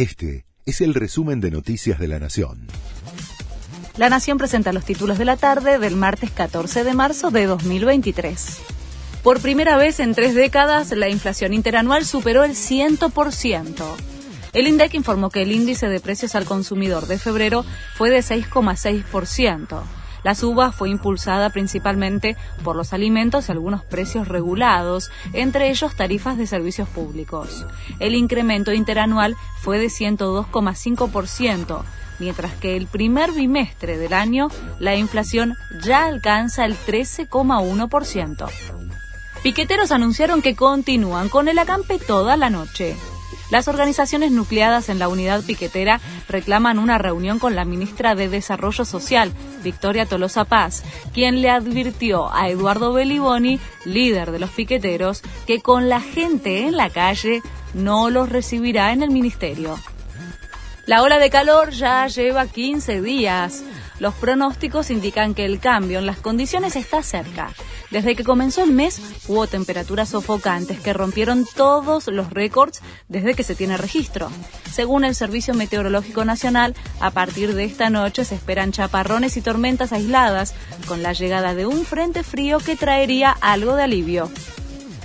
Este es el resumen de Noticias de la Nación. La Nación presenta los títulos de la tarde del martes 14 de marzo de 2023. Por primera vez en tres décadas, la inflación interanual superó el 100%. El INDEC informó que el índice de precios al consumidor de febrero fue de 6,6%. La suba fue impulsada principalmente por los alimentos y algunos precios regulados, entre ellos tarifas de servicios públicos. El incremento interanual fue de 102,5%, mientras que el primer bimestre del año la inflación ya alcanza el 13,1%. Piqueteros anunciaron que continúan con el acampe toda la noche. Las organizaciones nucleadas en la unidad piquetera reclaman una reunión con la ministra de Desarrollo Social, Victoria Tolosa Paz, quien le advirtió a Eduardo Beliboni, líder de los piqueteros, que con la gente en la calle no los recibirá en el ministerio. La ola de calor ya lleva 15 días. Los pronósticos indican que el cambio en las condiciones está cerca. Desde que comenzó el mes hubo temperaturas sofocantes que rompieron todos los récords desde que se tiene registro. Según el Servicio Meteorológico Nacional, a partir de esta noche se esperan chaparrones y tormentas aisladas con la llegada de un frente frío que traería algo de alivio.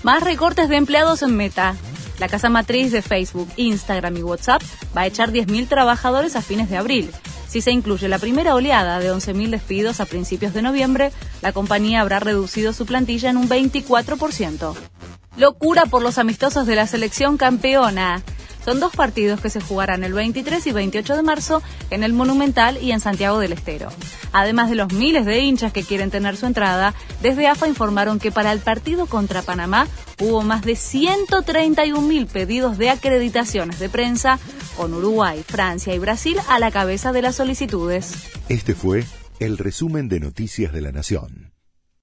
Más recortes de empleados en Meta. La casa matriz de Facebook, Instagram y WhatsApp va a echar 10.000 trabajadores a fines de abril. Si se incluye la primera oleada de 11.000 despidos a principios de noviembre, la compañía habrá reducido su plantilla en un 24%. Locura por los amistosos de la selección campeona. Son dos partidos que se jugarán el 23 y 28 de marzo en el Monumental y en Santiago del Estero. Además de los miles de hinchas que quieren tener su entrada, desde AFA informaron que para el partido contra Panamá hubo más de 131 mil pedidos de acreditaciones de prensa, con Uruguay, Francia y Brasil a la cabeza de las solicitudes. Este fue el resumen de Noticias de la Nación.